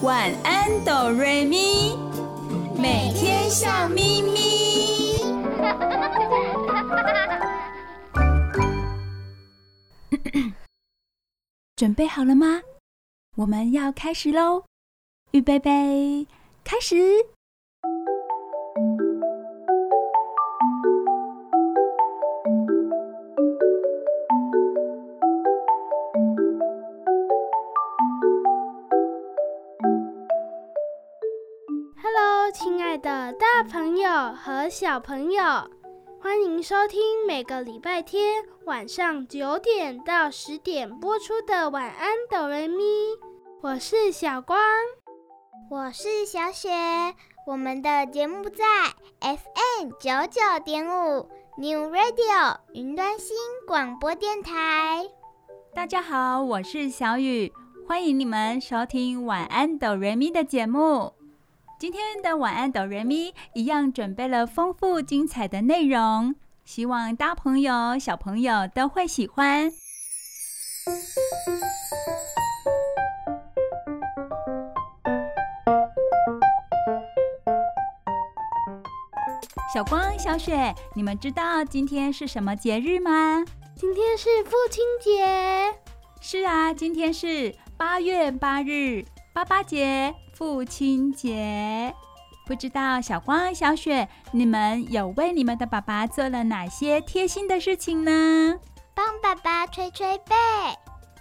晚安哆瑞咪，每天笑眯眯。准备好了吗？我们要开始喽！预备备，开始。和小朋友，欢迎收听每个礼拜天晚上九点到十点播出的晚安哆瑞咪。我是小光，我是小雪。我们的节目在 FM 九九点五 New Radio 云端新广播电台。大家好，我是小雨，欢迎你们收听晚安哆瑞咪的节目。今天的晚安哆瑞咪一样准备了丰富精彩的内容，希望大朋友小朋友都会喜欢。小光、小雪，你们知道今天是什么节日吗？今天是父亲节。是啊，今天是八月八日，爸爸节。父亲节，不知道小光、小雪，你们有为你们的爸爸做了哪些贴心的事情呢？帮爸爸捶捶背。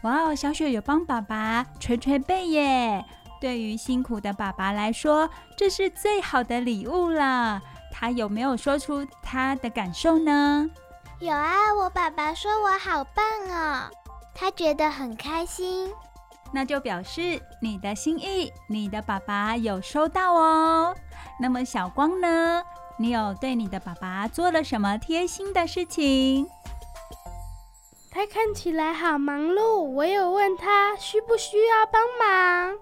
哇哦，小雪有帮爸爸捶捶背耶！对于辛苦的爸爸来说，这是最好的礼物了。他有没有说出他的感受呢？有啊，我爸爸说我好棒哦，他觉得很开心。那就表示你的心意，你的爸爸有收到哦。那么小光呢？你有对你的爸爸做了什么贴心的事情？他看起来好忙碌，我有问他需不需要帮忙。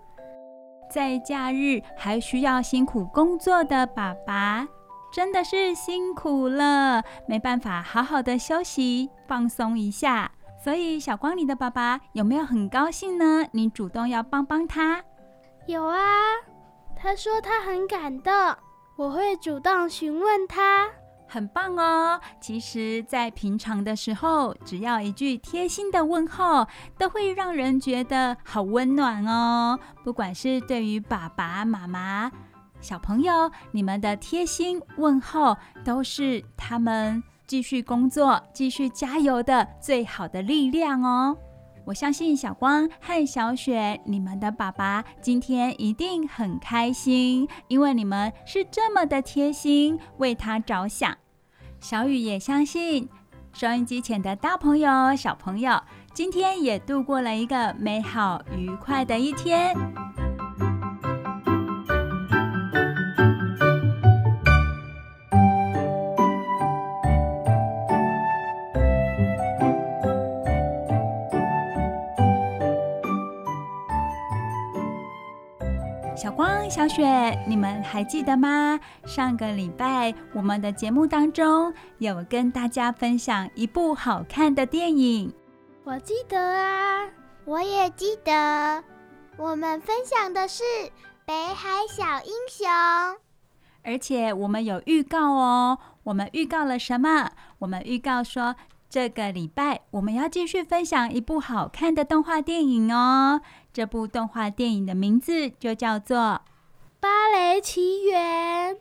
在假日还需要辛苦工作的爸爸，真的是辛苦了，没办法好好的休息放松一下。所以，小光，你的爸爸有没有很高兴呢？你主动要帮帮他？有啊，他说他很感动，我会主动询问他。很棒哦！其实，在平常的时候，只要一句贴心的问候，都会让人觉得好温暖哦。不管是对于爸爸妈妈、小朋友，你们的贴心问候，都是他们。继续工作，继续加油的最好的力量哦！我相信小光和小雪，你们的爸爸今天一定很开心，因为你们是这么的贴心，为他着想。小雨也相信，收音机前的大朋友、小朋友，今天也度过了一个美好愉快的一天。小雪，你们还记得吗？上个礼拜我们的节目当中有跟大家分享一部好看的电影。我记得啊，我也记得。我们分享的是《北海小英雄》，而且我们有预告哦。我们预告了什么？我们预告说，这个礼拜我们要继续分享一部好看的动画电影哦。这部动画电影的名字就叫做《芭蕾奇缘》。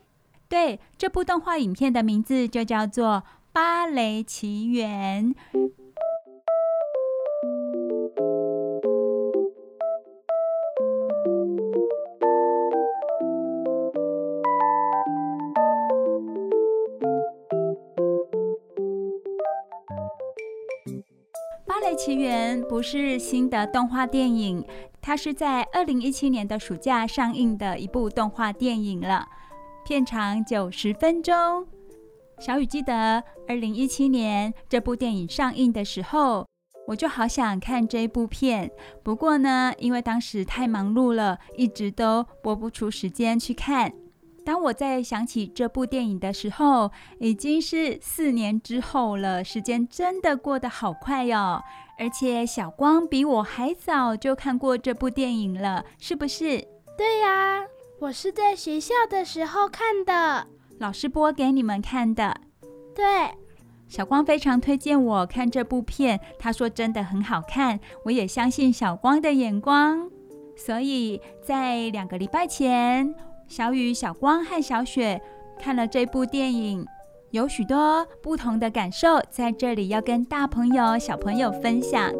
对，这部动画影片的名字就叫做《芭蕾奇缘》。《芭蕾奇缘》不是新的动画电影，它是在二零一七年的暑假上映的一部动画电影了，片长九十分钟。小雨记得二零一七年这部电影上映的时候，我就好想看这部片，不过呢，因为当时太忙碌了，一直都拨不出时间去看。当我在想起这部电影的时候，已经是四年之后了。时间真的过得好快哟！而且小光比我还早就看过这部电影了，是不是？对呀，我是在学校的时候看的，老师播给你们看的。对，小光非常推荐我看这部片，他说真的很好看，我也相信小光的眼光。所以在两个礼拜前，小雨、小光和小雪看了这部电影，有许多不同的感受，在这里要跟大朋友、小朋友分享。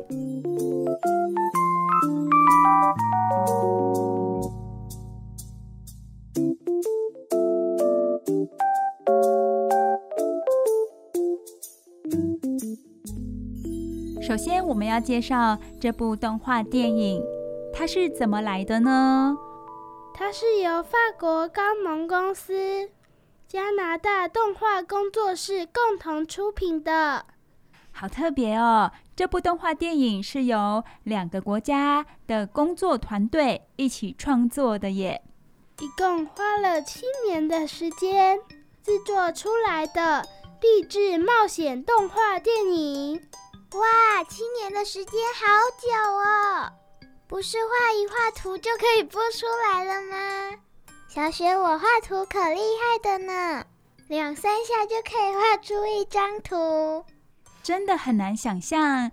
首先，我们要介绍这部动画电影，它是怎么来的呢？它是由法国高蒙公司、加拿大动画工作室共同出品的。好特别哦！这部动画电影是由两个国家的工作团队一起创作的耶，一共花了七年的时间制作出来的励志冒险动画电影。哇，七年的时间好久哦！不是画一画图就可以播出来了吗？小雪，我画图可厉害的呢，两三下就可以画出一张图。真的很难想象。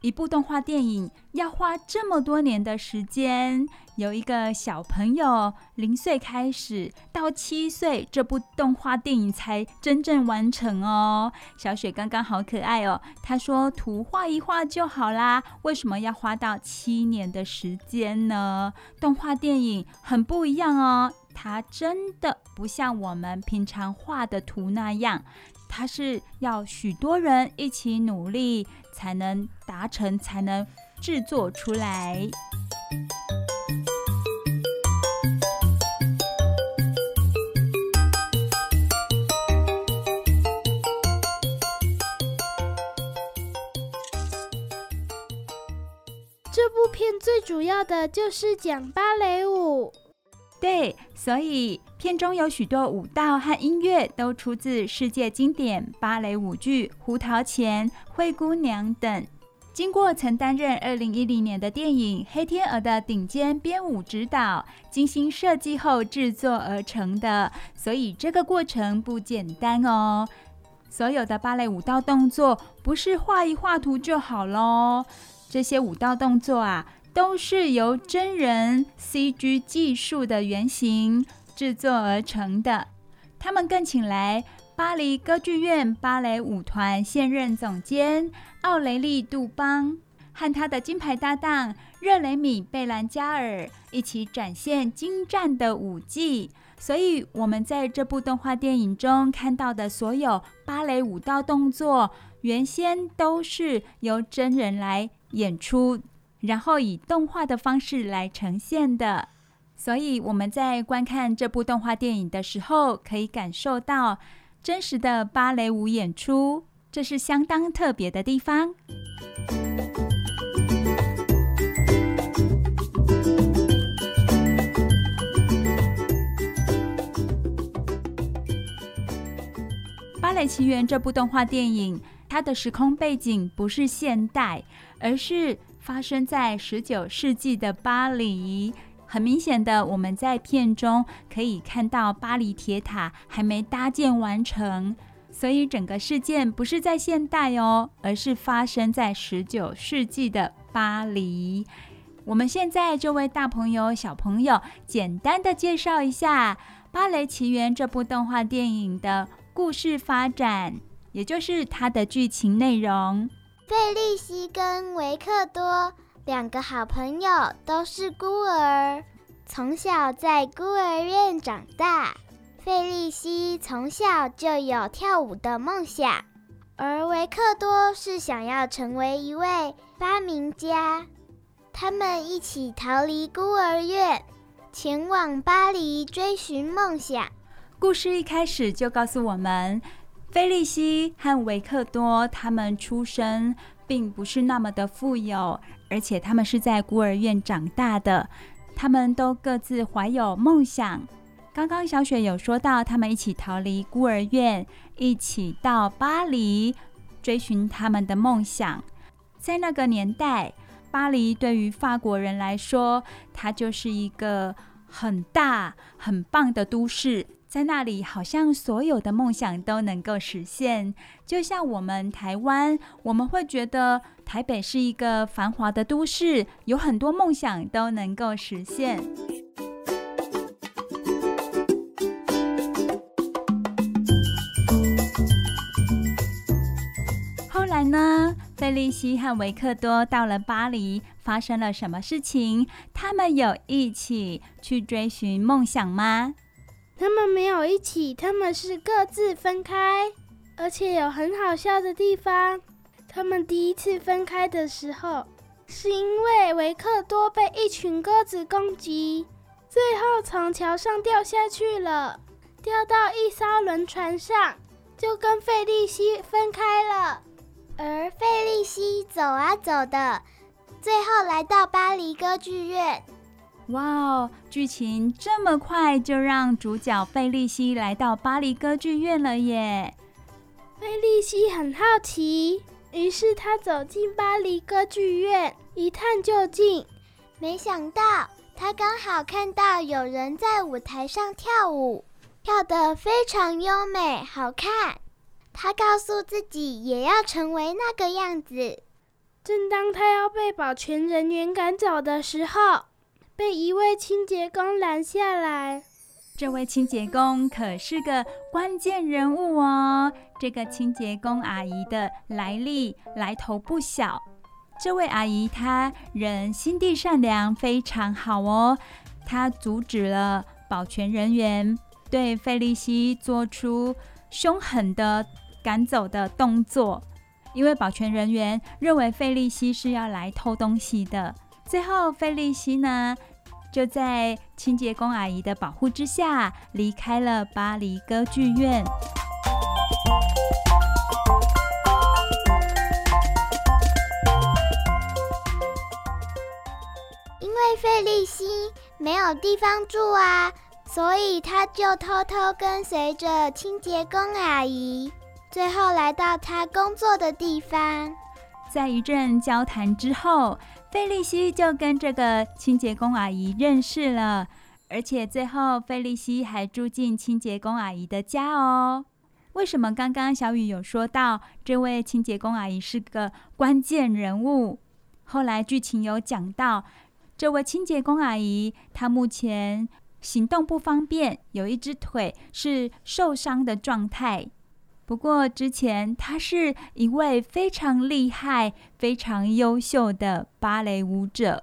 一部动画电影要花这么多年的时间，由一个小朋友零岁开始到七岁，这部动画电影才真正完成哦。小雪刚刚好可爱哦，她说图画一画就好啦，为什么要花到七年的时间呢？动画电影很不一样哦，它真的不像我们平常画的图那样。它是要许多人一起努力才能达成，才能制作出来。这部片最主要的就是讲芭蕾舞。对，所以片中有许多舞蹈和音乐都出自世界经典芭蕾舞剧《胡桃钳》《灰姑娘》等。经过曾担任二零一零年的电影《黑天鹅》的顶尖编舞指导，精心设计后制作而成的，所以这个过程不简单哦。所有的芭蕾舞蹈动作不是画一画图就好喽，这些舞蹈动作啊。都是由真人 CG 技术的原型制作而成的。他们更请来巴黎歌剧院芭蕾舞团现任总监奥雷利·杜邦和他的金牌搭档热雷米·贝兰加尔一起展现精湛的舞技。所以，我们在这部动画电影中看到的所有芭蕾舞蹈动作，原先都是由真人来演出。然后以动画的方式来呈现的，所以我们在观看这部动画电影的时候，可以感受到真实的芭蕾舞演出，这是相当特别的地方。《芭蕾奇缘》这部动画电影，它的时空背景不是现代，而是发生在十九世纪的巴黎，很明显的，我们在片中可以看到巴黎铁塔还没搭建完成，所以整个事件不是在现代哦，而是发生在十九世纪的巴黎。我们现在就为大朋友、小朋友简单的介绍一下《芭蕾奇缘》这部动画电影的故事发展，也就是它的剧情内容。费利西跟维克多两个好朋友都是孤儿，从小在孤儿院长大。费利西从小就有跳舞的梦想，而维克多是想要成为一位发明家。他们一起逃离孤儿院，前往巴黎追寻梦想。故事一开始就告诉我们。菲利西和维克多他们出生并不是那么的富有，而且他们是在孤儿院长大的。他们都各自怀有梦想。刚刚小雪有说到，他们一起逃离孤儿院，一起到巴黎追寻他们的梦想。在那个年代，巴黎对于法国人来说，它就是一个很大很棒的都市，在那里好像所有的梦想都能够实现。就像我们台湾，我们会觉得台北是一个繁华的都市，有很多梦想都能够实现。后来呢？费利西和维克多到了巴黎，发生了什么事情？他们有一起去追寻梦想吗？他们没有一起，他们是各自分开。而且有很好笑的地方，他们第一次分开的时候，是因为维克多被一群鸽子攻击，最后从桥上掉下去了，掉到一艘轮船上，就跟费利西分开了。而费利西走啊走的，最后来到巴黎歌剧院。哇哦，剧情这么快就让主角费利西来到巴黎歌剧院了耶！费利西很好奇，于是他走进巴黎歌剧院一探究竟。没想到，他刚好看到有人在舞台上跳舞，跳得非常优美，好看。他告诉自己也要成为那个样子。正当他要被保全人员赶走的时候，被一位清洁工拦下来。这位清洁工可是个关键人物哦。这个清洁工阿姨的来历来头不小。这位阿姨她人心地善良，非常好哦。她阻止了保全人员对费利西做出凶狠的。赶走的动作，因为保全人员认为费利西是要来偷东西的。最后，费利西呢，就在清洁工阿姨的保护之下离开了巴黎歌剧院。因为费利西没有地方住啊，所以他就偷偷跟随着清洁工阿姨。最后来到他工作的地方，在一阵交谈之后，费利西就跟这个清洁工阿姨认识了，而且最后费利西还住进清洁工阿姨的家哦。为什么刚刚小雨有说到这位清洁工阿姨是个关键人物？后来剧情有讲到，这位清洁工阿姨她目前行动不方便，有一只腿是受伤的状态。不过，之前他是一位非常厉害、非常优秀的芭蕾舞者，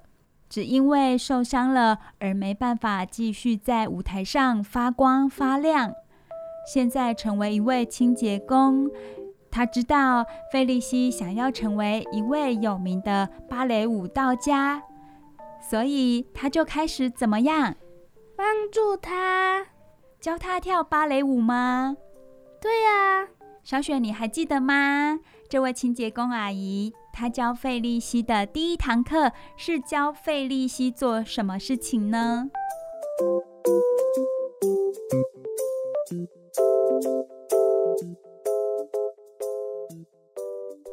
只因为受伤了而没办法继续在舞台上发光发亮。现在成为一位清洁工，他知道费利西想要成为一位有名的芭蕾舞蹈家，所以他就开始怎么样？帮助他，教他跳芭蕾舞吗？对呀，小雪，你还记得吗？这位清洁工阿姨，她教费利西的第一堂课是教费利西做什么事情呢？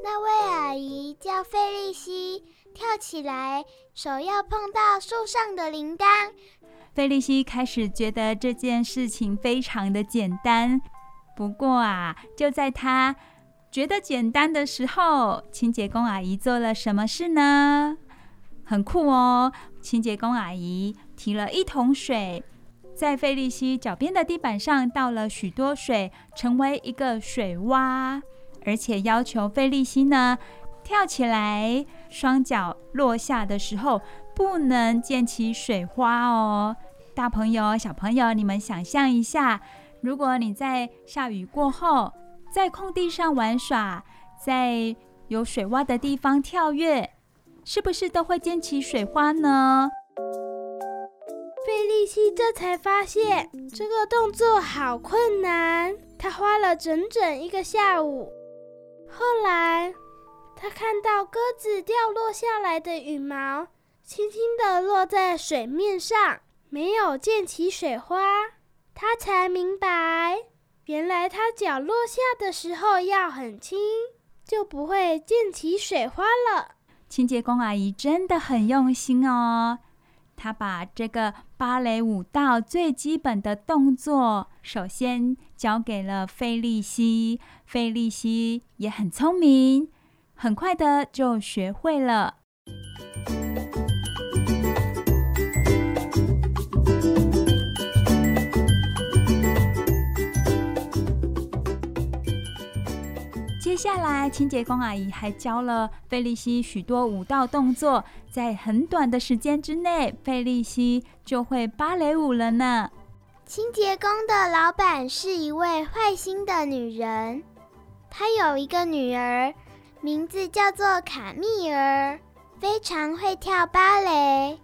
那位阿姨叫费利西跳起来，手要碰到树上的铃铛。费利西开始觉得这件事情非常的简单。不过啊，就在他觉得简单的时候，清洁工阿姨做了什么事呢？很酷哦！清洁工阿姨提了一桶水，在费利西脚边的地板上倒了许多水，成为一个水洼，而且要求费利西呢跳起来，双脚落下的时候不能溅起水花哦。大朋友、小朋友，你们想象一下。如果你在下雨过后，在空地上玩耍，在有水洼的地方跳跃，是不是都会溅起水花呢？费莉西这才发现这个动作好困难，他花了整整一个下午。后来，他看到鸽子掉落下来的羽毛，轻轻地落在水面上，没有溅起水花。他才明白，原来他脚落下的时候要很轻，就不会溅起水花了。清洁工阿姨真的很用心哦，他把这个芭蕾舞蹈最基本的动作，首先教给了费利西。费利西也很聪明，很快的就学会了。接下来，清洁工阿姨还教了费利西许多舞蹈动作，在很短的时间之内，费利西就会芭蕾舞了呢。清洁工的老板是一位坏心的女人，她有一个女儿，名字叫做卡蜜儿，非常会跳芭蕾。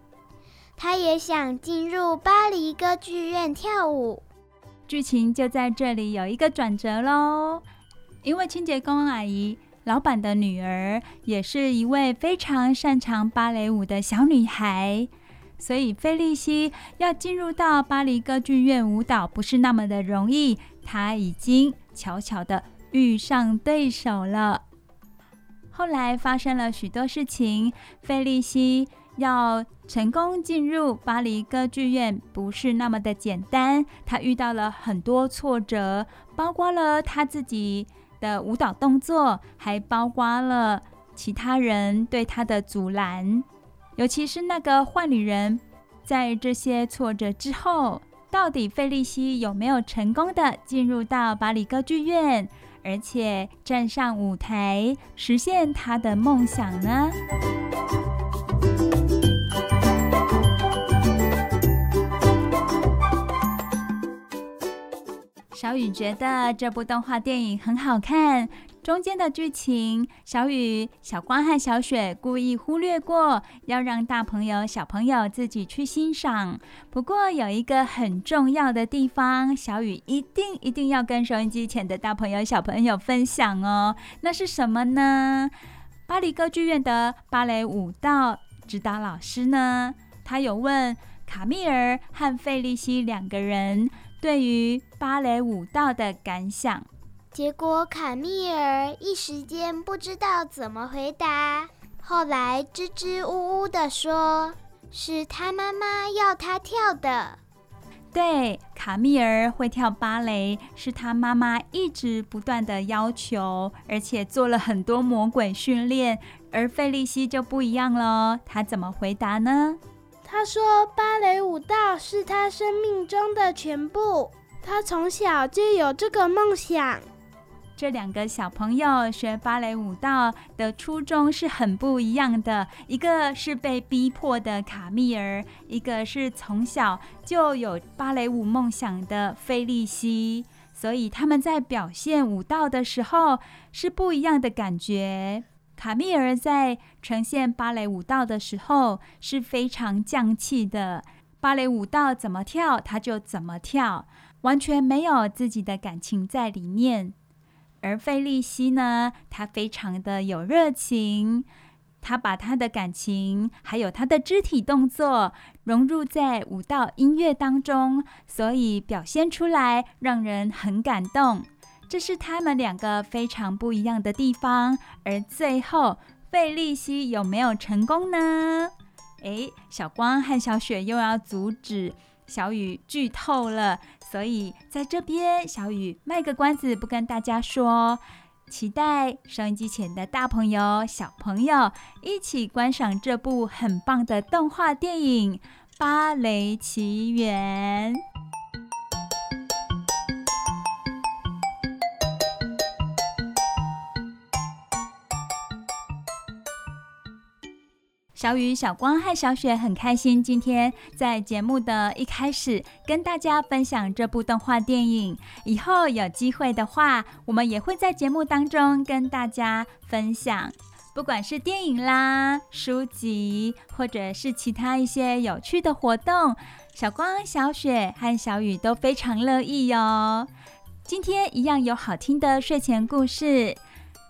她也想进入巴黎歌剧院跳舞。剧情就在这里有一个转折喽。因为清洁工阿姨老板的女儿也是一位非常擅长芭蕾舞的小女孩，所以费利西要进入到巴黎歌剧院舞蹈不是那么的容易。她已经悄悄的遇上对手了。后来发生了许多事情，费利西要成功进入巴黎歌剧院不是那么的简单，她遇到了很多挫折，包括了她自己。的舞蹈动作，还包括了其他人对他的阻拦，尤其是那个坏女人。在这些挫折之后，到底费利西有没有成功的进入到巴黎歌剧院，而且站上舞台，实现他的梦想呢？小雨觉得这部动画电影很好看，中间的剧情，小雨、小光和小雪故意忽略过，要让大朋友、小朋友自己去欣赏。不过有一个很重要的地方，小雨一定一定要跟收音机前的大朋友、小朋友分享哦。那是什么呢？巴黎歌剧院的芭蕾舞蹈指导老师呢，他有问卡蜜儿和费利西两个人。对于芭蕾舞蹈的感想，结果卡蜜儿一时间不知道怎么回答，后来支支吾吾地说：“是他妈妈要他跳的。”对，卡密儿会跳芭蕾，是他妈妈一直不断的要求，而且做了很多魔鬼训练。而费利西就不一样了，他怎么回答呢？他说：“芭蕾舞蹈是他生命中的全部，他从小就有这个梦想。”这两个小朋友学芭蕾舞蹈的初衷是很不一样的，一个是被逼迫的卡密尔，一个是从小就有芭蕾舞梦想的费莉西，所以他们在表现舞蹈的时候是不一样的感觉。卡蜜儿在呈现芭蕾舞蹈的时候是非常匠气的，芭蕾舞蹈怎么跳，他就怎么跳，完全没有自己的感情在里面。而费利西呢，他非常的有热情，他把他的感情还有他的肢体动作融入在舞蹈音乐当中，所以表现出来让人很感动。这是他们两个非常不一样的地方，而最后费利西有没有成功呢？诶，小光和小雪又要阻止小雨剧透了，所以在这边小雨卖个关子，不跟大家说，期待收音机前的大朋友、小朋友一起观赏这部很棒的动画电影《芭蕾奇缘》。小雨、小光和小雪很开心，今天在节目的一开始跟大家分享这部动画电影。以后有机会的话，我们也会在节目当中跟大家分享，不管是电影啦、书籍，或者是其他一些有趣的活动，小光、小雪和小雨都非常乐意哟。今天一样有好听的睡前故事。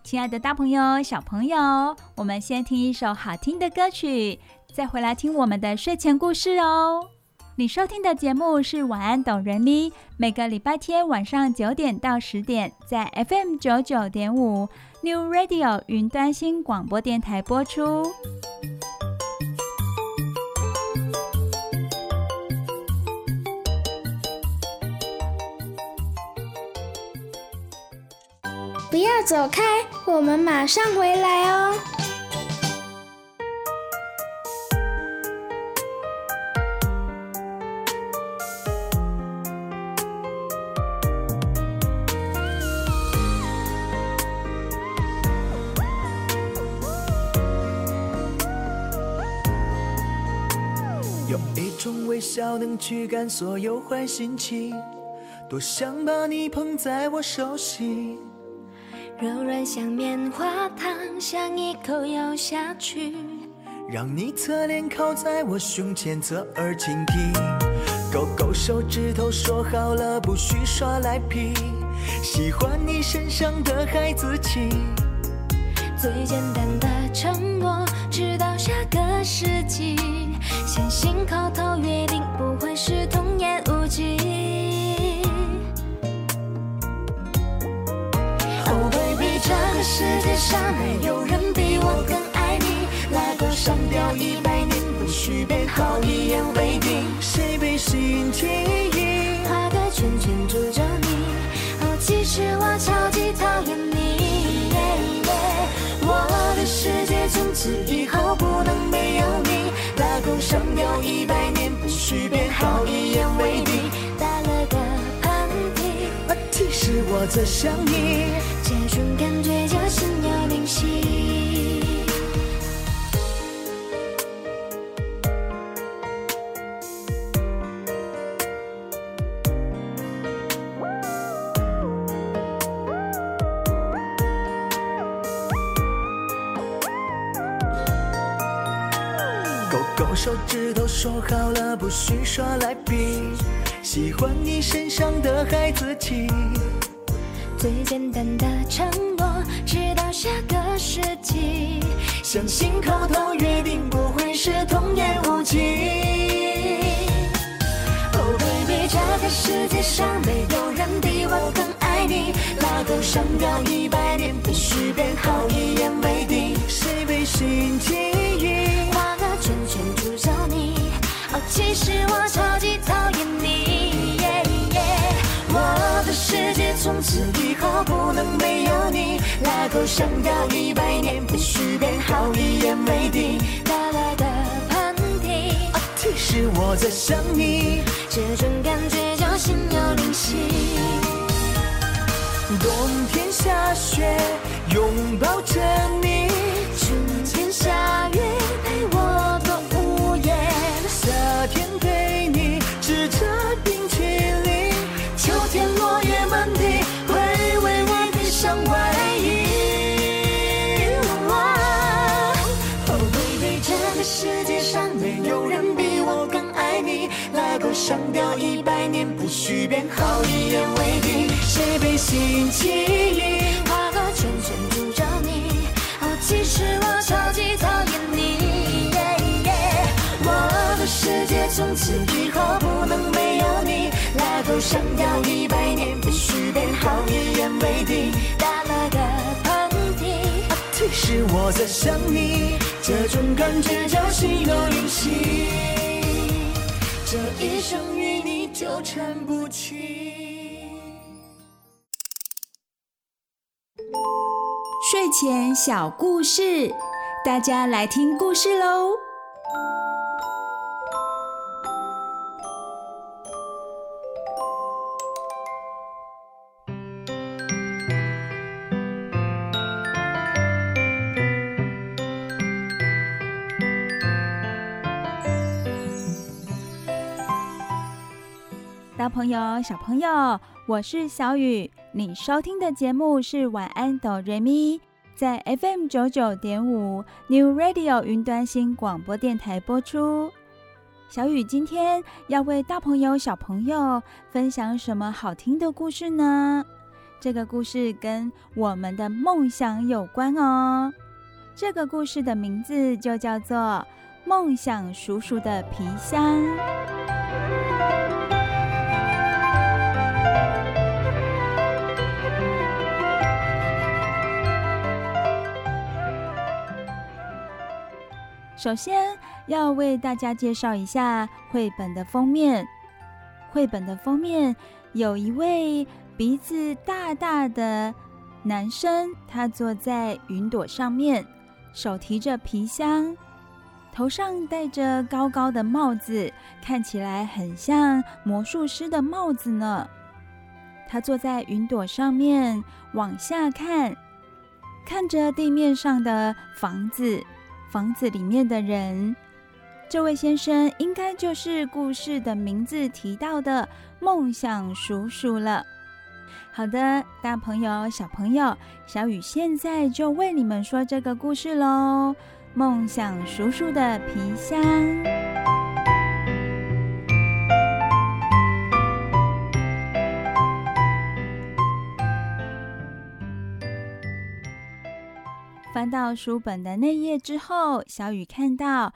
亲爱的大朋友、小朋友，我们先听一首好听的歌曲，再回来听我们的睡前故事哦。你收听的节目是《晚安，哆瑞咪》，每个礼拜天晚上九点到十点，在 FM 九九点五 New Radio 云端新广播电台播出。不要走开，我们马上回来哦。用一种微笑能驱赶所有坏心情，多想把你捧在我手心，柔软像棉花糖，想一口咬下去，让你侧脸靠在我胸前，侧耳倾听，勾勾手指头，说好了不许耍赖皮，喜欢你身上的孩子气，最简单的承诺，直到下个世纪。先信口头约定不会是童言无忌。世界上没有人比我更爱你。拉钩上吊一百年，不许变，好一言为定。谁被心记忆？画个圈圈住着你。哦，其实我超级讨厌你。我的世界从此以后不能没有你。拉钩上吊一百年，不许变，好一言为定。我在想你，这种感觉叫心有灵犀。勾勾手指头，说好了不许耍赖皮，喜欢你身上的孩子气。最简单的承诺，直到下个世纪。相信口头约定不会是童言无忌。Oh baby，这个世界上没有人比我更爱你。拉钩上吊一百年，必须变好，一言为定。谁被心记忆？画个圈圈诅咒你。哦，其实我超级讨厌你。Yeah, yeah, 我的世界从此以后不能没有你。拉钩上吊一百年，不许变好，一言为定。打了个喷嚏。哦，其实我在想你，这种感觉叫心有灵犀。冬天下雪，拥抱着你。春天下雨，上吊一百年，不许变，好一言为定。谁被心记忆？画个圈圈住着你。哦，其实我超级讨厌你。我的世界从此以后不能没有你。拉钩上吊一百年，必须变好，一言为定。打了个喷嚏，啊，其实我在想你，这种感觉叫心有灵犀。这一生与你纠缠不清。睡前小故事，大家来听故事喽。大朋友、小朋友，我是小雨。你收听的节目是晚安哆瑞咪，在 FM 九九点五 New Radio 云端新广播电台播出。小雨今天要为大朋友、小朋友分享什么好听的故事呢？这个故事跟我们的梦想有关哦。这个故事的名字就叫做《梦想叔叔的皮箱》。首先要为大家介绍一下绘本的封面。绘本的封面有一位鼻子大大的男生他坐在云朵上面，手提着皮箱，头上戴着高高的帽子，看起来很像魔术师的帽子呢。他坐在云朵上面，往下看，看着地面上的房子，房子里面的人。这位先生应该就是故事的名字提到的梦想叔叔了。好的，大朋友、小朋友，小雨现在就为你们说这个故事喽。梦想叔叔的皮箱。翻到书本的那页之后，小雨看到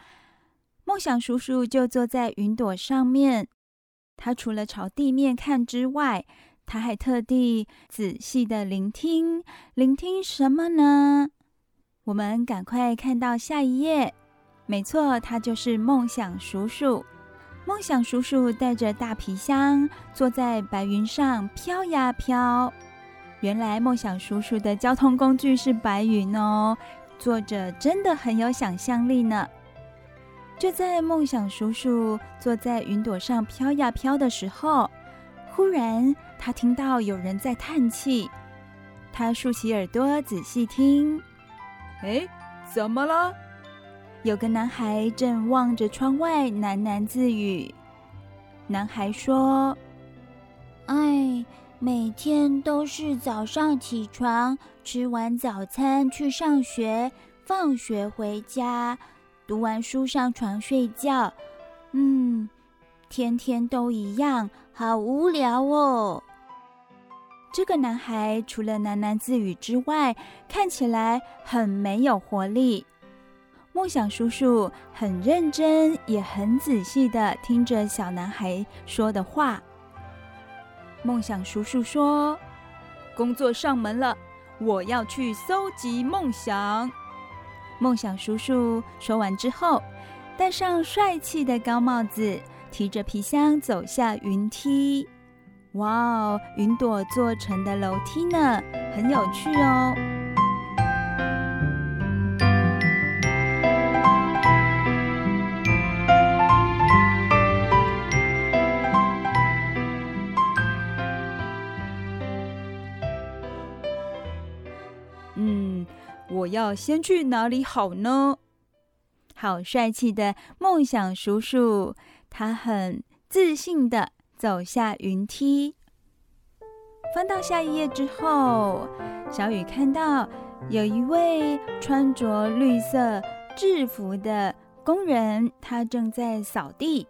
梦想叔叔就坐在云朵上面。他除了朝地面看之外，他还特地仔细的聆听，聆听什么呢？我们赶快看到下一页。没错，他就是梦想叔叔。梦想叔叔带着大皮箱，坐在白云上飘呀飘。原来梦想叔叔的交通工具是白云哦，作者真的很有想象力呢。就在梦想叔叔坐在云朵上飘呀飘的时候，忽然，他听到有人在叹气。他竖起耳朵仔细听，哎，怎么了？有个男孩正望着窗外喃喃自语。男孩说：“哎，每天都是早上起床，吃完早餐去上学，放学回家，读完书上床睡觉。嗯。”天天都一样，好无聊哦。这个男孩除了喃喃自语之外，看起来很没有活力。梦想叔叔很认真，也很仔细的听着小男孩说的话。梦想叔叔说：“工作上门了，我要去搜集梦想。”梦想叔叔说完之后，戴上帅气的高帽子。提着皮箱走下云梯，哇哦，云朵做成的楼梯呢，很有趣哦。我要先去哪里好呢？好帅气的梦想叔叔。他很自信地走下云梯，翻到下一页之后，小雨看到有一位穿着绿色制服的工人，他正在扫地。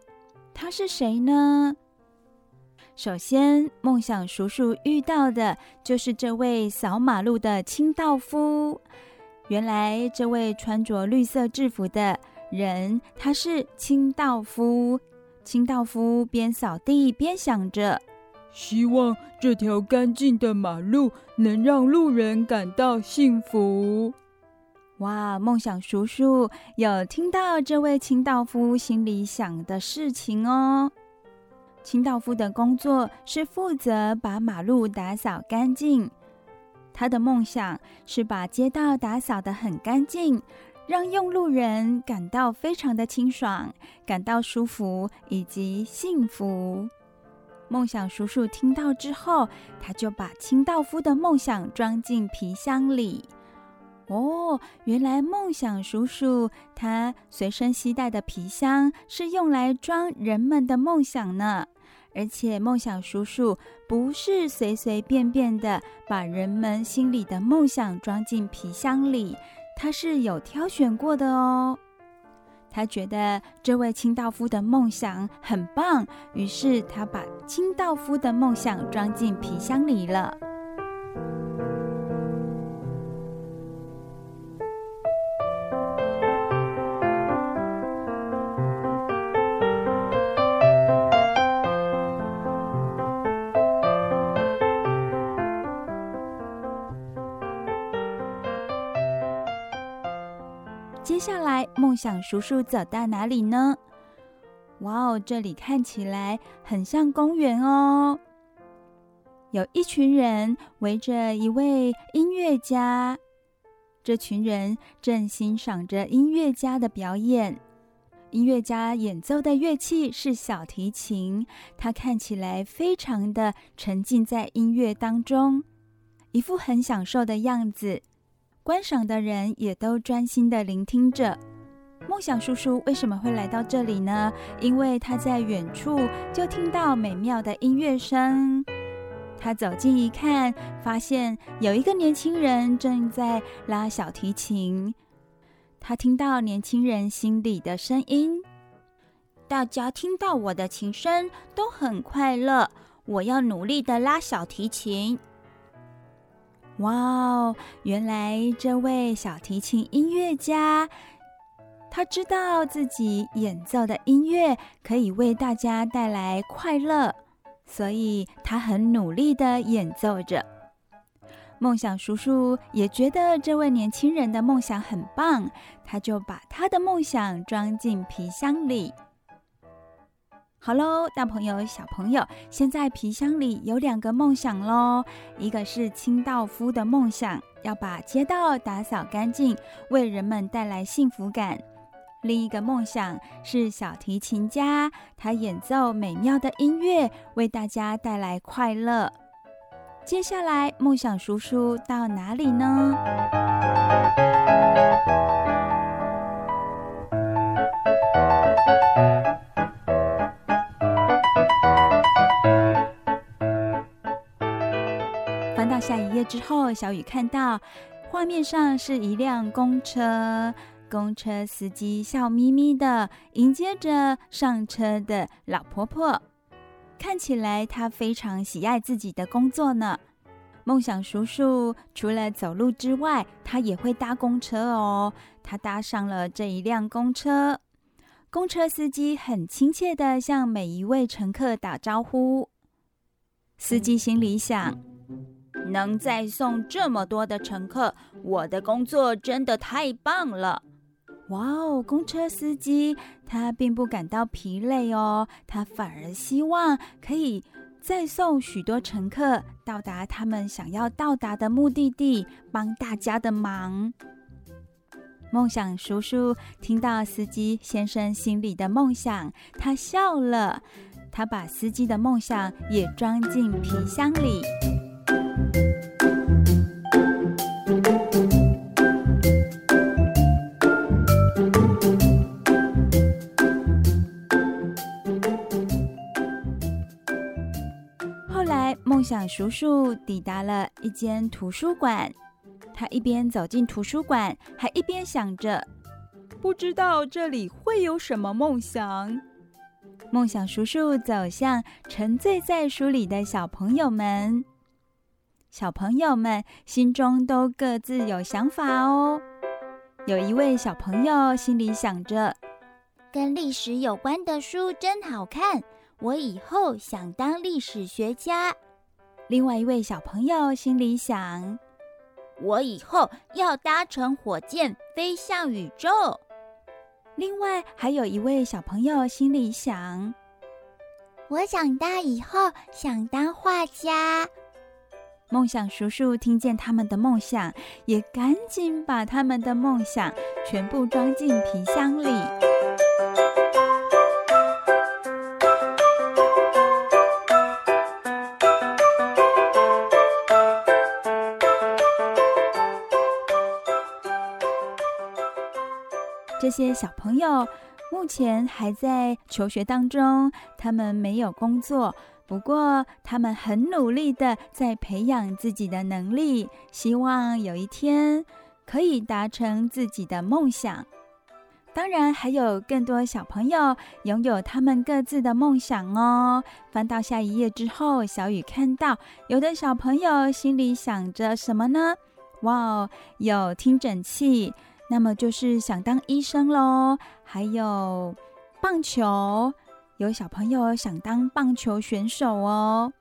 他是谁呢？首先，梦想叔叔遇到的就是这位扫马路的清道夫。原来，这位穿着绿色制服的人，他是清道夫。清道夫边扫地边想着，希望这条干净的马路能让路人感到幸福。哇，梦想叔叔有听到这位清道夫心里想的事情哦。清道夫的工作是负责把马路打扫干净，他的梦想是把街道打扫得很干净。让用路人感到非常的清爽，感到舒服以及幸福。梦想叔叔听到之后，他就把清道夫的梦想装进皮箱里。哦，原来梦想叔叔他随身携带的皮箱是用来装人们的梦想呢。而且梦想叔叔不是随随便便的把人们心里的梦想装进皮箱里。他是有挑选过的哦，他觉得这位清道夫的梦想很棒，于是他把清道夫的梦想装进皮箱里了。下来，梦想叔叔走到哪里呢？哇哦，这里看起来很像公园哦。有一群人围着一位音乐家，这群人正欣赏着音乐家的表演。音乐家演奏的乐器是小提琴，他看起来非常的沉浸在音乐当中，一副很享受的样子。观赏的人也都专心的聆听着。梦想叔叔为什么会来到这里呢？因为他在远处就听到美妙的音乐声。他走近一看，发现有一个年轻人正在拉小提琴。他听到年轻人心里的声音：“大家听到我的琴声都很快乐，我要努力的拉小提琴。”哇哦！原来这位小提琴音乐家，他知道自己演奏的音乐可以为大家带来快乐，所以他很努力的演奏着。梦想叔叔也觉得这位年轻人的梦想很棒，他就把他的梦想装进皮箱里。好喽，大朋友、小朋友，现在皮箱里有两个梦想喽，一个是清道夫的梦想，要把街道打扫干净，为人们带来幸福感；另一个梦想是小提琴家，他演奏美妙的音乐，为大家带来快乐。接下来，梦想叔叔到哪里呢？下一页之后，小雨看到画面上是一辆公车，公车司机笑眯眯的迎接着上车的老婆婆。看起来他非常喜爱自己的工作呢。梦想叔叔除了走路之外，他也会搭公车哦。他搭上了这一辆公车，公车司机很亲切的向每一位乘客打招呼。司机心里想：能再送这么多的乘客，我的工作真的太棒了。哇哦！公车司机他并不感到疲累哦，他反而希望可以再送许多乘客到达他们想要到达的目的地，帮大家的忙。梦想叔叔听到司机先生心里的梦想，他笑了，他把司机的梦想也装进皮箱里。梦想叔叔抵达了一间图书馆，他一边走进图书馆，还一边想着：不知道这里会有什么梦想。梦想叔叔走向沉醉在书里的小朋友们，小朋友们心中都各自有想法哦。有一位小朋友心里想着：跟历史有关的书真好看，我以后想当历史学家。另外一位小朋友心里想：“我以后要搭乘火箭飞向宇宙。”另外还有一位小朋友心里想：“我长大以后想当画家。”梦想叔叔听见他们的梦想，也赶紧把他们的梦想全部装进皮箱里。这些小朋友目前还在求学当中，他们没有工作，不过他们很努力的在培养自己的能力，希望有一天可以达成自己的梦想。当然，还有更多小朋友拥有他们各自的梦想哦。翻到下一页之后，小雨看到有的小朋友心里想着什么呢？哇哦，有听诊器。那么就是想当医生喽，还有棒球，有小朋友想当棒球选手哦，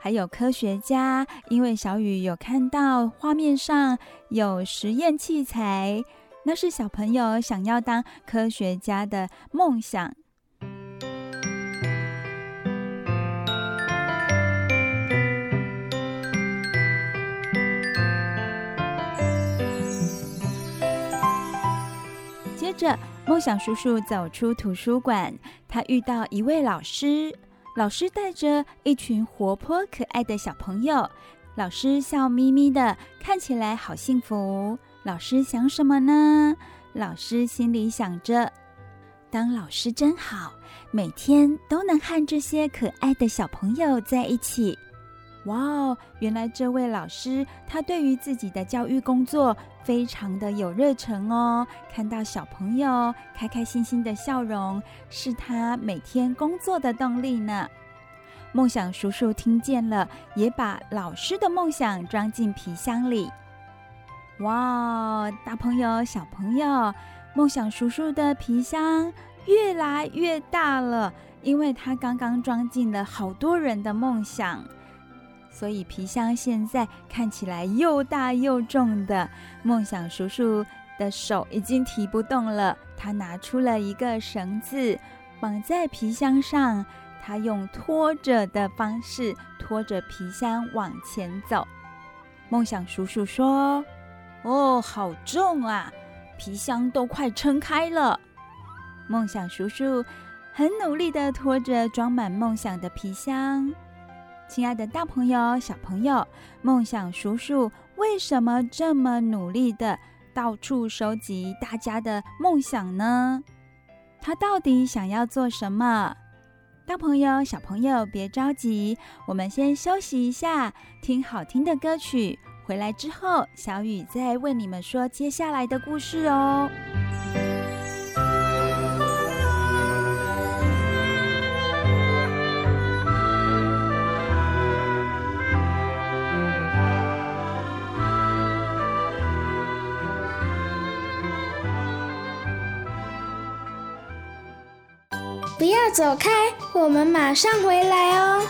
还有科学家，因为小雨有看到画面上有实验器材，那是小朋友想要当科学家的梦想。着，梦想叔叔走出图书馆，他遇到一位老师，老师带着一群活泼可爱的小朋友，老师笑眯眯的，看起来好幸福。老师想什么呢？老师心里想着：当老师真好，每天都能和这些可爱的小朋友在一起。哇哦！原来这位老师他对于自己的教育工作非常的有热忱哦。看到小朋友开开心心的笑容，是他每天工作的动力呢。梦想叔叔听见了，也把老师的梦想装进皮箱里。哇哦！大朋友、小朋友，梦想叔叔的皮箱越来越大了，因为他刚刚装进了好多人的梦想。所以皮箱现在看起来又大又重的，梦想叔叔的手已经提不动了。他拿出了一个绳子，绑在皮箱上。他用拖着的方式拖着皮箱往前走。梦想叔叔说：“哦，好重啊，皮箱都快撑开了。”梦想叔叔很努力地拖着装满梦想的皮箱。亲爱的大朋友、小朋友，梦想叔叔为什么这么努力的到处收集大家的梦想呢？他到底想要做什么？大朋友、小朋友，别着急，我们先休息一下，听好听的歌曲。回来之后，小雨再为你们说接下来的故事哦。不要走开，我们马上回来哦。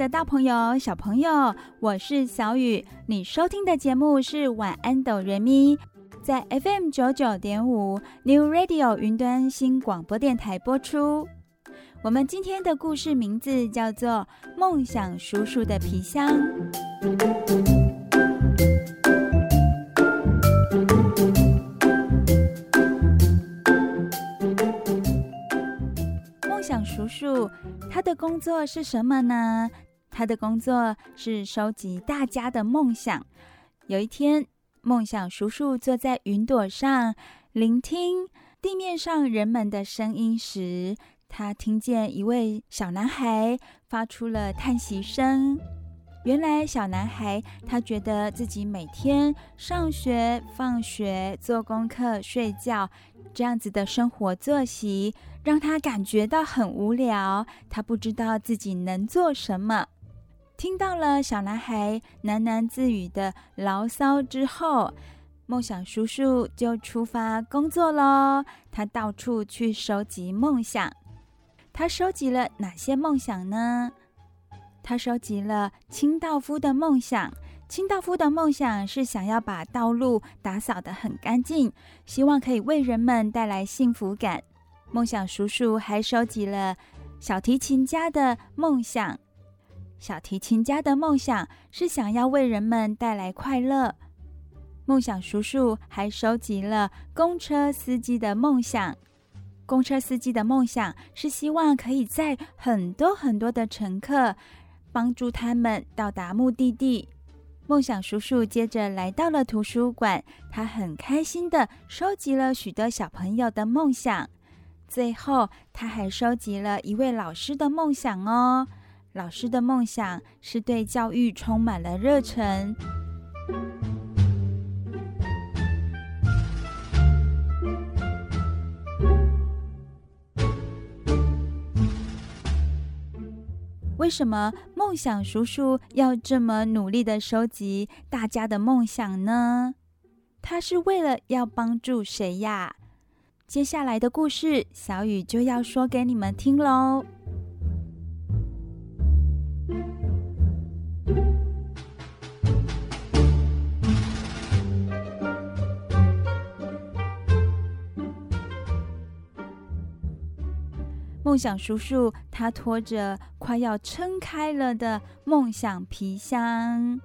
的大朋友、小朋友，我是小雨。你收听的节目是《晚安，哆瑞咪》。在 FM 九九点五 New Radio 云端新广播电台播出。我们今天的故事名字叫做《梦想叔叔的皮箱》。梦想叔叔他的工作是什么呢？他的工作是收集大家的梦想。有一天，梦想叔叔坐在云朵上，聆听地面上人们的声音时，他听见一位小男孩发出了叹息声。原来，小男孩他觉得自己每天上学、放学、做功课、睡觉这样子的生活作息，让他感觉到很无聊。他不知道自己能做什么。听到了小男孩喃喃自语的牢骚之后，梦想叔叔就出发工作喽。他到处去收集梦想。他收集了哪些梦想呢？他收集了清道夫的梦想。清道夫的梦想是想要把道路打扫得很干净，希望可以为人们带来幸福感。梦想叔叔还收集了小提琴家的梦想。小提琴家的梦想是想要为人们带来快乐。梦想叔叔还收集了公车司机的梦想。公车司机的梦想是希望可以载很多很多的乘客，帮助他们到达目的地。梦想叔叔接着来到了图书馆，他很开心地收集了许多小朋友的梦想。最后，他还收集了一位老师的梦想哦。老师的梦想是对教育充满了热忱。为什么梦想叔叔要这么努力的收集大家的梦想呢？他是为了要帮助谁呀？接下来的故事，小雨就要说给你们听喽。梦想叔叔他拖着快要撑开了的梦想皮箱，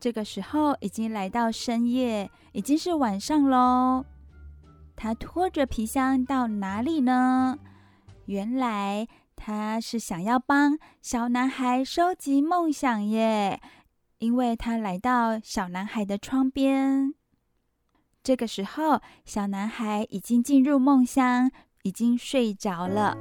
这个时候已经来到深夜，已经是晚上喽。他拖着皮箱到哪里呢？原来他是想要帮小男孩收集梦想耶，因为他来到小男孩的窗边。这个时候，小男孩已经进入梦乡。已经睡着了。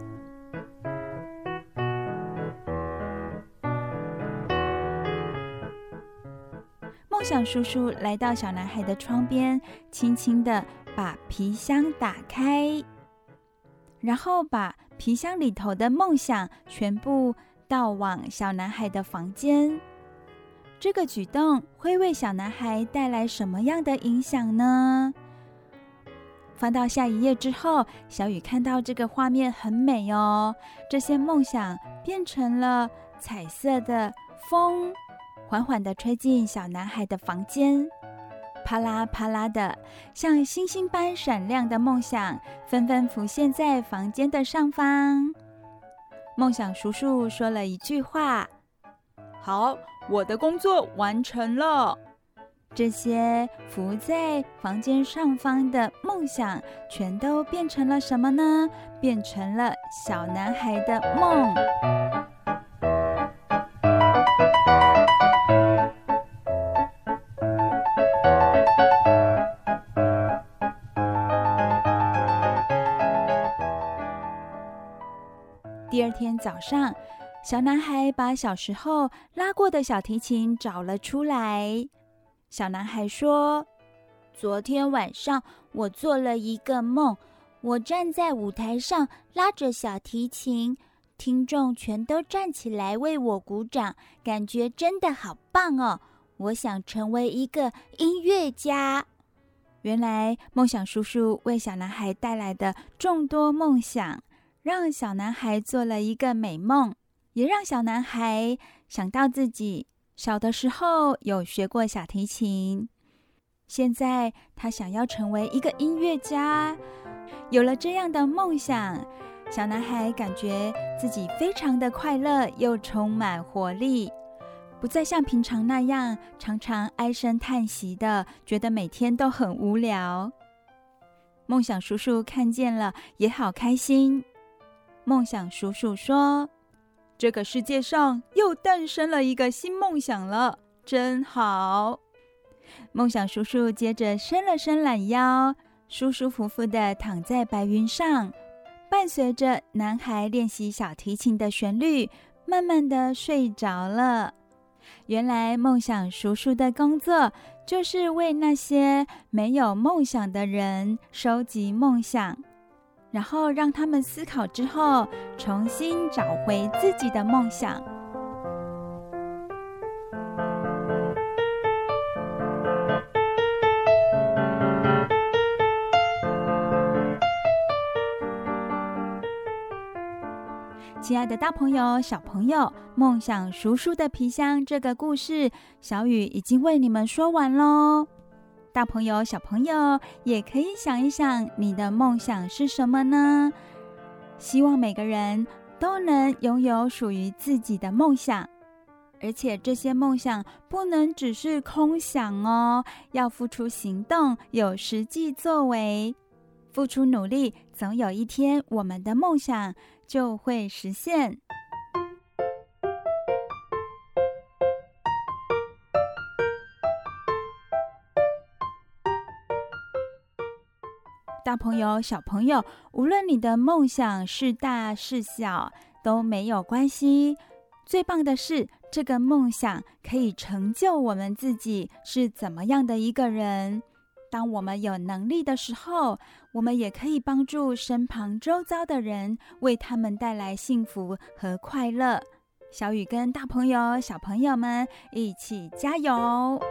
梦想叔叔来到小男孩的窗边，轻轻的把皮箱打开，然后把皮箱里头的梦想全部倒往小男孩的房间。这个举动会为小男孩带来什么样的影响呢？翻到下一页之后，小雨看到这个画面很美哦。这些梦想变成了彩色的风，缓缓地吹进小男孩的房间，啪啦啪啦的，像星星般闪亮的梦想纷纷浮现在房间的上方。梦想叔叔说了一句话：“好，我的工作完成了。”这些浮在房间上方的梦想，全都变成了什么呢？变成了小男孩的梦。第二天早上，小男孩把小时候拉过的小提琴找了出来。小男孩说：“昨天晚上我做了一个梦，我站在舞台上拉着小提琴，听众全都站起来为我鼓掌，感觉真的好棒哦！我想成为一个音乐家。”原来梦想叔叔为小男孩带来的众多梦想，让小男孩做了一个美梦，也让小男孩想到自己。小的时候有学过小提琴，现在他想要成为一个音乐家。有了这样的梦想，小男孩感觉自己非常的快乐，又充满活力，不再像平常那样常常唉声叹息的，觉得每天都很无聊。梦想叔叔看见了，也好开心。梦想叔叔说：“这个世界上又诞生了一个新梦想了，真好。”梦想叔叔接着伸了伸懒腰，舒舒服服地躺在白云上，伴随着男孩练习小提琴的旋律，慢慢地睡着了。原来梦想叔叔的工作就是为那些没有梦想的人收集梦想，然后让他们思考之后，重新找回自己的梦想。亲爱的大朋友、小朋友，梦想叔叔的皮箱这个故事，小雨已经为你们说完喽。大朋友、小朋友也可以想一想，你的梦想是什么呢？希望每个人都能拥有属于自己的梦想，而且这些梦想不能只是空想哦，要付出行动，有实际作为，付出努力，总有一天我们的梦想就会实现。大朋友、小朋友，无论你的梦想是大是小，都没有关系。最棒的是，这个梦想可以成就我们自己是怎么样的一个人。当我们有能力的时候，我们也可以帮助身旁周遭的人，为他们带来幸福和快乐。小雨跟大朋友、小朋友们一起加油！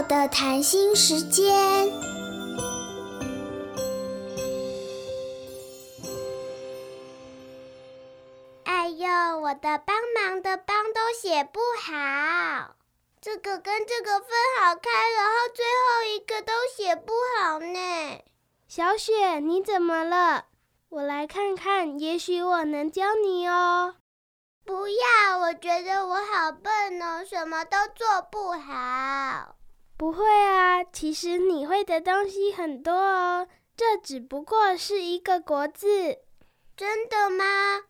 友的谈心时间。哎呦，我的帮忙的帮都写不好，这个跟这个分好开，然后最后一个都写不好呢。小雪，你怎么了？我来看看，也许我能教你哦。不要，我觉得我好笨哦，什么都做不好。不会啊，其实你会的东西很多哦，这只不过是一个国字。真的吗？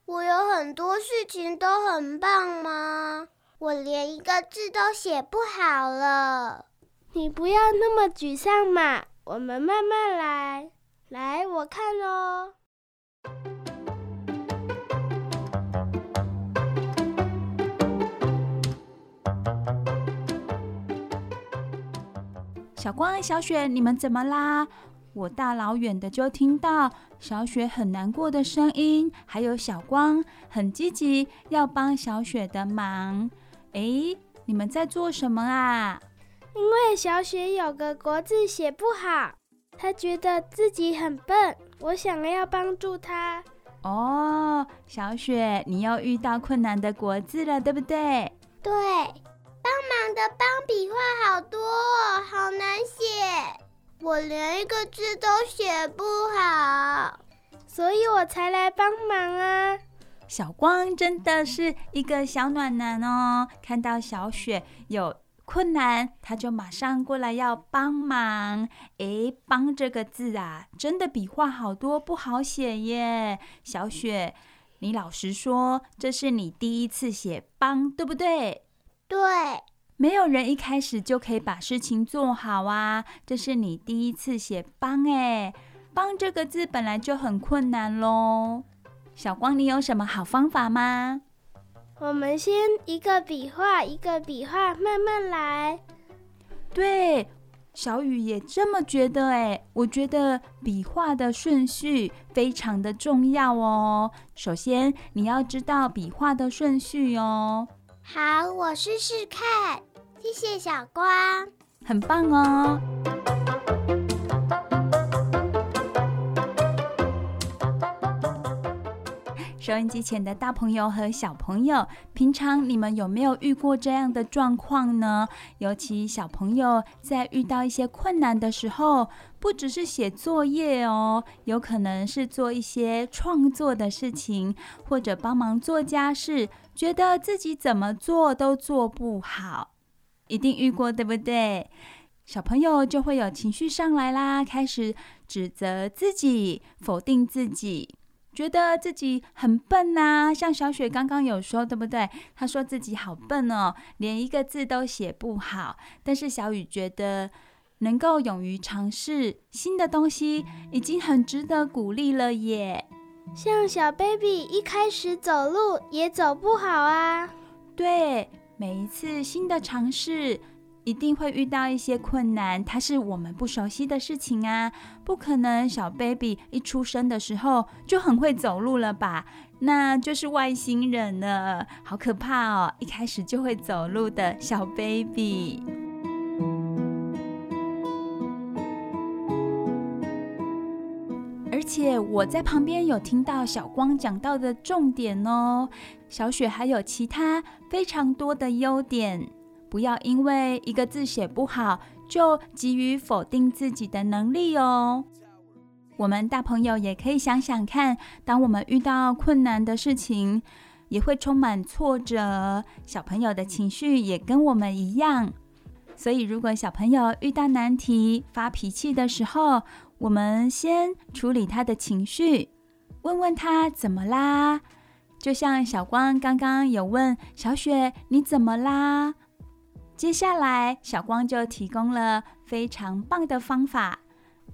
我有很多事情都很棒吗？我连一个字都写不好了。你不要那么沮丧嘛，我们慢慢来。来，我看哦。小光、小雪，你们怎么啦？我大老远的就听到小雪很难过的声音，还有小光很积极要帮小雪的忙。诶，你们在做什么啊？因为小雪有个国字写不好，她觉得自己很笨，我想要帮助她。哦，小雪，你又遇到困难的国字了，对不对？对。帮忙的帮笔画好多哦，好难写，我连一个字都写不好，所以我才来帮忙啊。小光真的是一个小暖男哦，看到小雪有困难，他就马上过来要帮忙。诶，帮这个字啊，真的笔画好多，不好写耶。小雪，你老实说，这是你第一次写帮，对不对？对，没有人一开始就可以把事情做好啊！这是你第一次写“帮”哎，“帮”这个字本来就很困难喽。小光，你有什么好方法吗？我们先一个笔画一个笔画慢慢来。对，小雨也这么觉得哎。我觉得笔画的顺序非常的重要哦。首先，你要知道笔画的顺序哦。好，我试试看。谢谢小光，很棒哦。收音机前的大朋友和小朋友，平常你们有没有遇过这样的状况呢？尤其小朋友在遇到一些困难的时候，不只是写作业哦，有可能是做一些创作的事情，或者帮忙做家事，觉得自己怎么做都做不好，一定遇过，对不对？小朋友就会有情绪上来啦，开始指责自己，否定自己。觉得自己很笨呐，像小雪刚刚有说，对不对？她说自己好笨哦，连一个字都写不好。但是小雨觉得，能够勇于尝试新的东西，已经很值得鼓励了耶。像小 baby 一开始走路也走不好啊。对，每一次新的尝试。一定会遇到一些困难，它是我们不熟悉的事情啊，不可能小 baby 一出生的时候就很会走路了吧？那就是外星人了，好可怕哦！一开始就会走路的小 baby。而且我在旁边有听到小光讲到的重点哦，小雪还有其他非常多的优点。不要因为一个字写不好，就急于否定自己的能力哦。我们大朋友也可以想想看，当我们遇到困难的事情，也会充满挫折。小朋友的情绪也跟我们一样，所以如果小朋友遇到难题发脾气的时候，我们先处理他的情绪，问问他怎么啦。就像小光刚刚有问小雪，你怎么啦？接下来，小光就提供了非常棒的方法，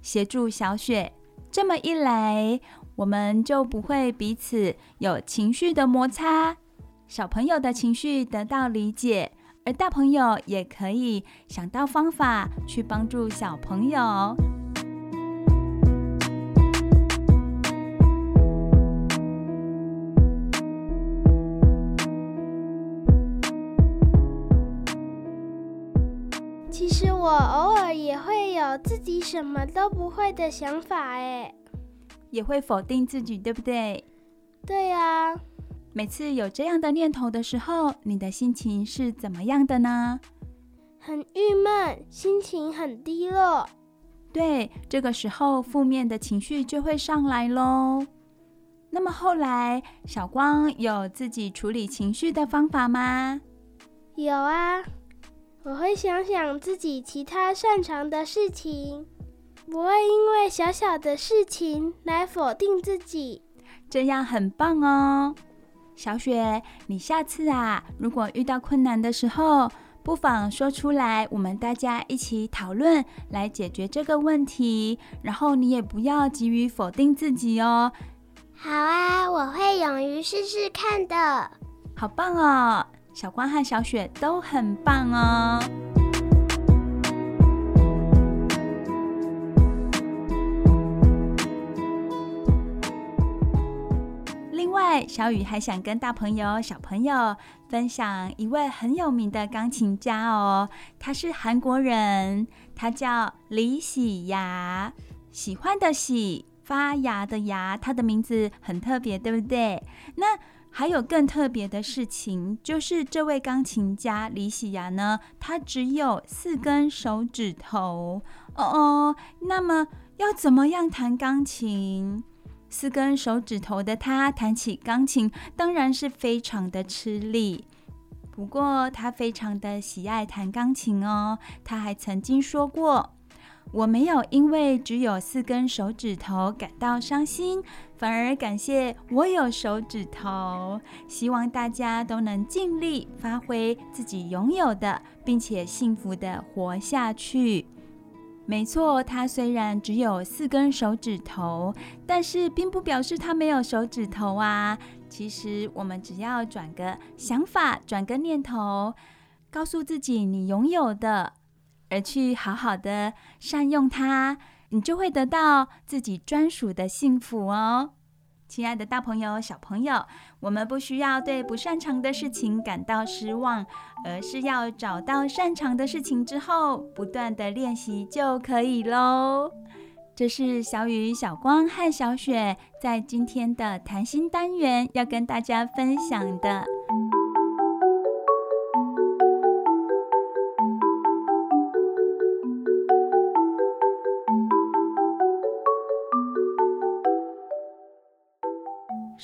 协助小雪。这么一来，我们就不会彼此有情绪的摩擦，小朋友的情绪得到理解，而大朋友也可以想到方法去帮助小朋友。我偶尔也会有自己什么都不会的想法，哎，也会否定自己，对不对？对呀。每次有这样的念头的时候，你的心情是怎么样的呢？很郁闷，心情很低落。对，这个时候负面的情绪就会上来喽。那么后来，小光有自己处理情绪的方法吗？有啊。我会想想自己其他擅长的事情，不会因为小小的事情来否定自己，这样很棒哦。小雪，你下次啊，如果遇到困难的时候，不妨说出来，我们大家一起讨论来解决这个问题。然后你也不要急于否定自己哦。好啊，我会勇于试试看的。好棒哦！小光和小雪都很棒哦。另外，小雨还想跟大朋友、小朋友分享一位很有名的钢琴家哦。他是韩国人，他叫李喜牙，喜欢的喜，发芽的芽。他的名字很特别，对不对？那还有更特别的事情，就是这位钢琴家李喜牙呢，他只有四根手指头哦哦。那么要怎么样弹钢琴？四根手指头的他弹起钢琴，当然是非常的吃力。不过他非常的喜爱弹钢琴哦，他还曾经说过。我没有因为只有四根手指头感到伤心，反而感谢我有手指头。希望大家都能尽力发挥自己拥有的，并且幸福地活下去。没错，他虽然只有四根手指头，但是并不表示他没有手指头啊。其实我们只要转个想法，转个念头，告诉自己你拥有的。而去好好的善用它，你就会得到自己专属的幸福哦。亲爱的大朋友、小朋友，我们不需要对不擅长的事情感到失望，而是要找到擅长的事情之后，不断的练习就可以喽。这是小雨、小光和小雪在今天的谈心单元要跟大家分享的。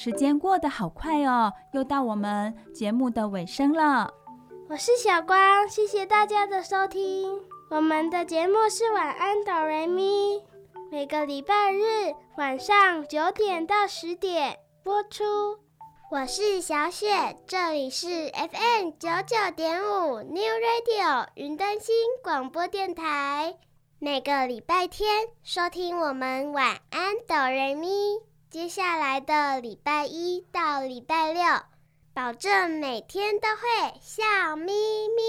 时间过得好快哦，又到我们节目的尾声了。我是小光，谢谢大家的收听。我们的节目是晚安哆瑞咪，每个礼拜日晚上九点到十点播出。我是小雪，这里是 FM 九九点五 New Radio 云端新广播电台。每个礼拜天收听我们晚安哆瑞咪。接下来的礼拜一到礼拜六，保证每天都会笑眯眯。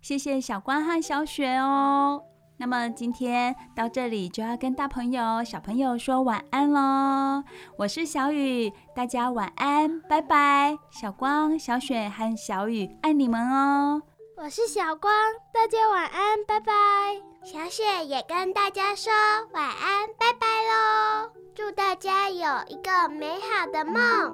谢谢小光和小雪哦。那么今天到这里就要跟大朋友、小朋友说晚安喽。我是小雨，大家晚安，拜拜。小光、小雪和小雨，爱你们哦。我是小光，大家晚安，拜拜。小雪也跟大家说晚安，拜拜喽。祝大家有一个美好的梦。